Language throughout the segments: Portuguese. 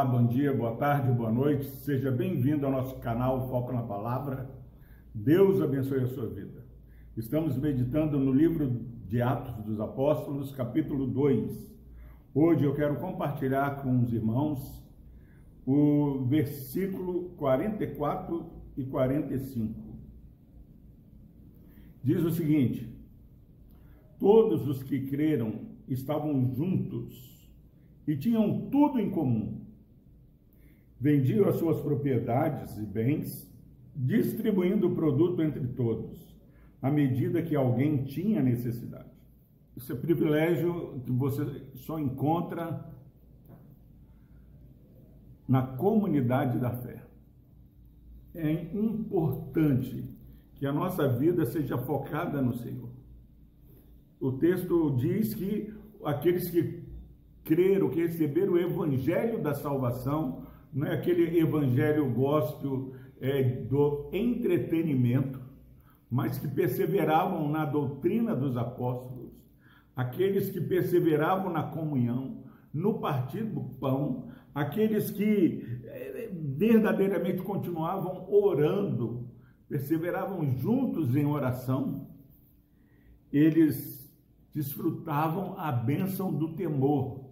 Olá, bom dia, boa tarde, boa noite. Seja bem-vindo ao nosso canal Foco na Palavra. Deus abençoe a sua vida. Estamos meditando no livro de Atos dos Apóstolos, capítulo 2. Hoje eu quero compartilhar com os irmãos o versículo 44 e 45. Diz o seguinte: Todos os que creram estavam juntos e tinham tudo em comum. Vendiam as suas propriedades e bens, distribuindo o produto entre todos, à medida que alguém tinha necessidade. Isso é privilégio que você só encontra na comunidade da fé. É importante que a nossa vida seja focada no Senhor. O texto diz que aqueles que creram, que receberam o evangelho da salvação, não é aquele evangelho gospel é, do entretenimento, mas que perseveravam na doutrina dos apóstolos, aqueles que perseveravam na comunhão, no partir do pão, aqueles que é, verdadeiramente continuavam orando, perseveravam juntos em oração, eles desfrutavam a bênção do temor,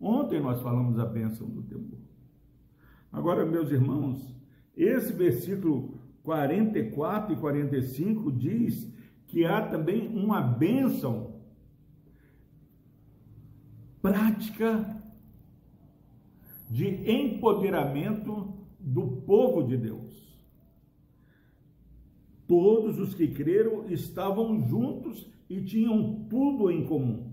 Ontem nós falamos a bênção do temor. Agora, meus irmãos, esse versículo 44 e 45 diz que há também uma bênção prática de empoderamento do povo de Deus. Todos os que creram estavam juntos e tinham tudo em comum.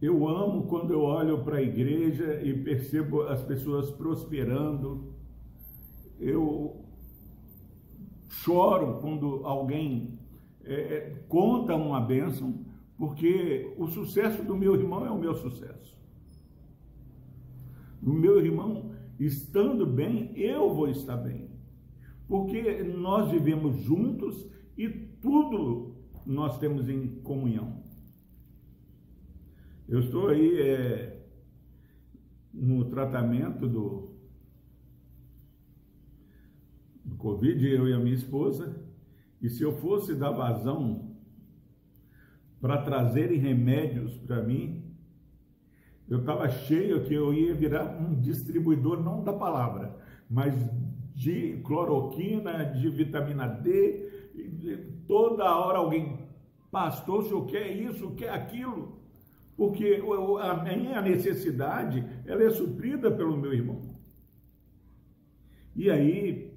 Eu amo quando eu olho para a igreja e percebo as pessoas prosperando. Eu choro quando alguém é, é, conta uma bênção, porque o sucesso do meu irmão é o meu sucesso. O meu irmão estando bem, eu vou estar bem. Porque nós vivemos juntos e tudo nós temos em comunhão. Eu estou aí é, no tratamento do, do Covid, eu e a minha esposa, e se eu fosse dar vazão para trazerem remédios para mim, eu estava cheio que eu ia virar um distribuidor, não da palavra, mas de cloroquina, de vitamina D, toda hora alguém, pastor, o senhor quer isso, quer aquilo? Porque a minha necessidade ela é suprida pelo meu irmão. E aí,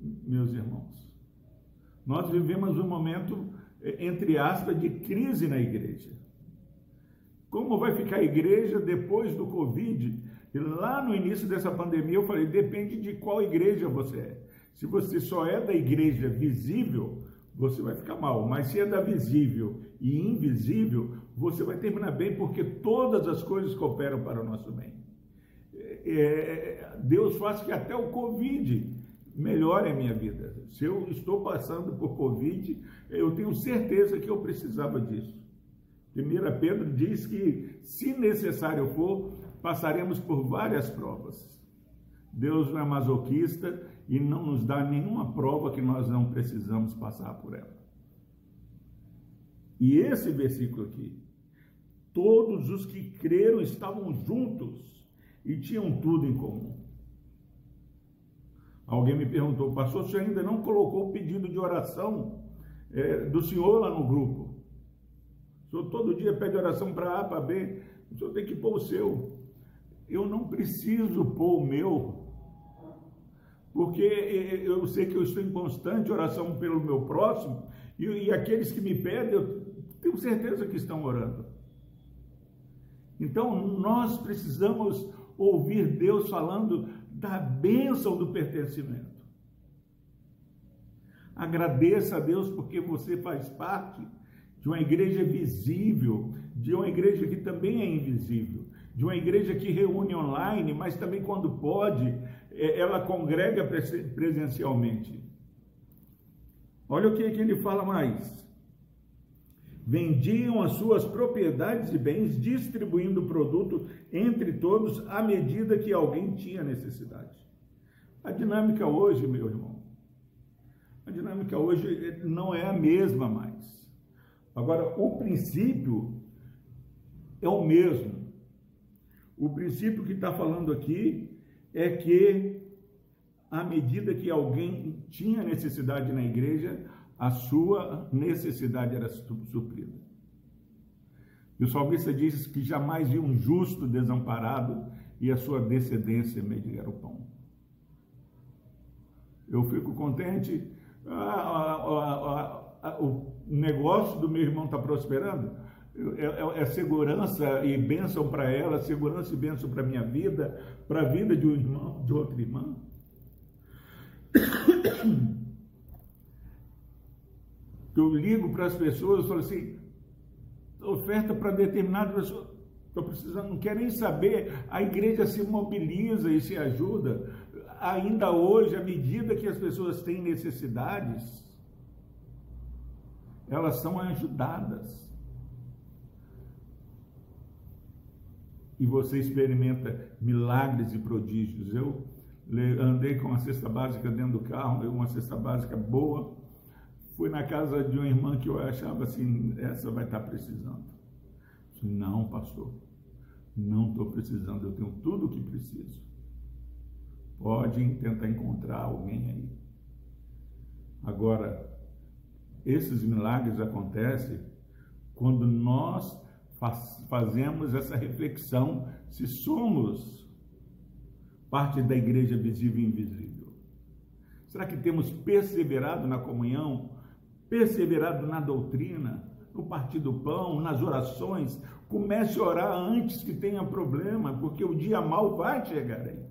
meus irmãos, nós vivemos um momento, entre aspas, de crise na igreja. Como vai ficar a igreja depois do Covid? E lá no início dessa pandemia eu falei, depende de qual igreja você é. Se você só é da igreja visível, você vai ficar mal. Mas se é da visível e invisível, você vai terminar bem, porque todas as coisas cooperam para o nosso bem. É, é Deus faz que até o Covid melhore a minha vida. Se eu estou passando por Covid, eu tenho certeza que eu precisava disso. 1 Pedro diz que, se necessário for, passaremos por várias provas. Deus não é masoquista e não nos dá nenhuma prova que nós não precisamos passar por ela. E esse versículo aqui, todos os que creram estavam juntos e tinham tudo em comum. Alguém me perguntou, pastor, você ainda não colocou o pedido de oração é, do senhor lá no grupo? O senhor todo dia pede oração para A, para B, o senhor tem que pôr o seu. Eu não preciso pôr o meu, porque eu sei que eu estou em constante oração pelo meu próximo, e, e aqueles que me pedem, eu tenho certeza que estão orando. Então, nós precisamos ouvir Deus falando da bênção do pertencimento. Agradeça a Deus porque você faz parte de uma igreja visível, de uma igreja que também é invisível, de uma igreja que reúne online, mas também quando pode, é, ela congrega presencialmente. Olha o que, que ele fala mais. vendiam as suas propriedades e bens, distribuindo o produto entre todos à medida que alguém tinha necessidade. A dinâmica hoje, meu irmão, a dinâmica hoje não é a mesma mais. Agora, o princípio é o mesmo. O princípio que está falando aqui é que, à medida que alguém tinha necessidade na igreja, a sua necessidade era suprida. E o salmista diz que jamais viu um justo desamparado e a sua descendência mendigar o pão. Eu fico contente, ah, ah, ah, o negócio do meu irmão está prosperando, é, é, é, segurança e bênção para ela, segurança e bênção para minha vida, para a vida de um irmão, de outra irmã. Eu ligo para as pessoas e falo assim, oferta para determinada pessoa, estou precisando, não quero nem saber, a igreja se mobiliza e se ajuda. Ainda hoje, à medida que as pessoas têm necessidades, elas são ajudadas. e você experimenta milagres e prodígios. Eu andei com uma cesta básica dentro do carro, uma cesta básica boa. Fui na casa de uma irmã que eu achava assim, essa vai estar precisando. Disse, não, pastor, não estou precisando, eu tenho tudo o que preciso. Pode tentar encontrar alguém aí. Agora, esses milagres acontecem quando nós fazemos essa reflexão se somos parte da igreja visível e invisível. Será que temos perseverado na comunhão, perseverado na doutrina, no partir do pão, nas orações? Comece a orar antes que tenha problema, porque o dia mal vai chegar aí.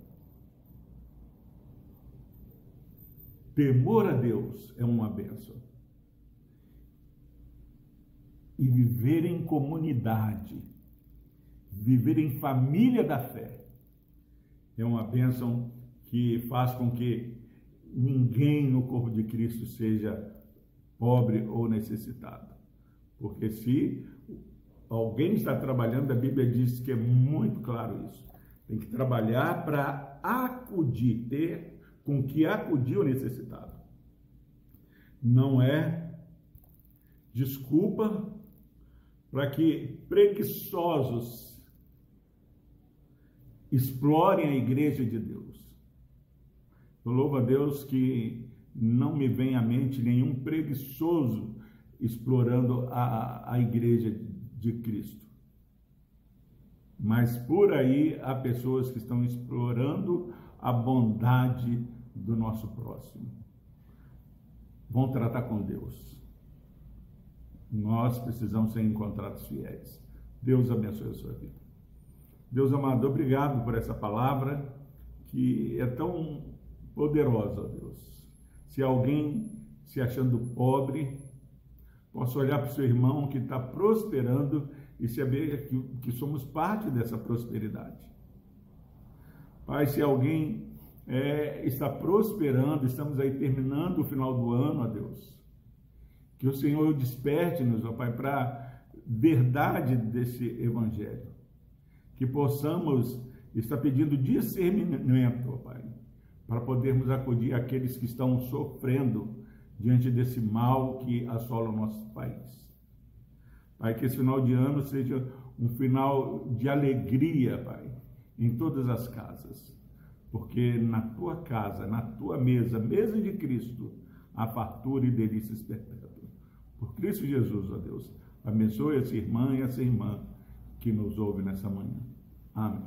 Temor a Deus é uma benção e viver em comunidade, viver em família da fé, é uma bênção que faz com que ninguém no corpo de Cristo seja pobre ou necessitado. Porque se alguém está trabalhando, a Bíblia diz que é muito claro isso. Tem que trabalhar para acudir, ter com que acudir o necessitado. Não é desculpa para que preguiçosos explorem a igreja de Deus. Eu louvo a Deus que não me vem à mente nenhum preguiçoso explorando a, a igreja de Cristo. Mas por aí há pessoas que estão explorando a bondade do nosso próximo. Vão tratar com Deus. Nós precisamos ser encontrados fiéis. Deus abençoe a sua vida. Deus amado, obrigado por essa palavra que é tão poderosa, Deus. Se alguém se achando pobre, possa olhar para o seu irmão que está prosperando e saber que, que somos parte dessa prosperidade. Pai, se alguém é, está prosperando, estamos aí terminando o final do ano, ó Deus. Que o Senhor desperte-nos, ó Pai, para a verdade desse Evangelho. Que possamos estar pedindo discernimento, ó Pai, para podermos acudir aqueles que estão sofrendo diante desse mal que assola o nosso país. Pai, que esse final de ano seja um final de alegria, Pai, em todas as casas. Porque na tua casa, na tua mesa, mesa de Cristo, há fartura e delícias perpétuas. Por Cristo Jesus, ó Deus, abençoe essa irmã e essa irmã que nos ouve nessa manhã. Amém.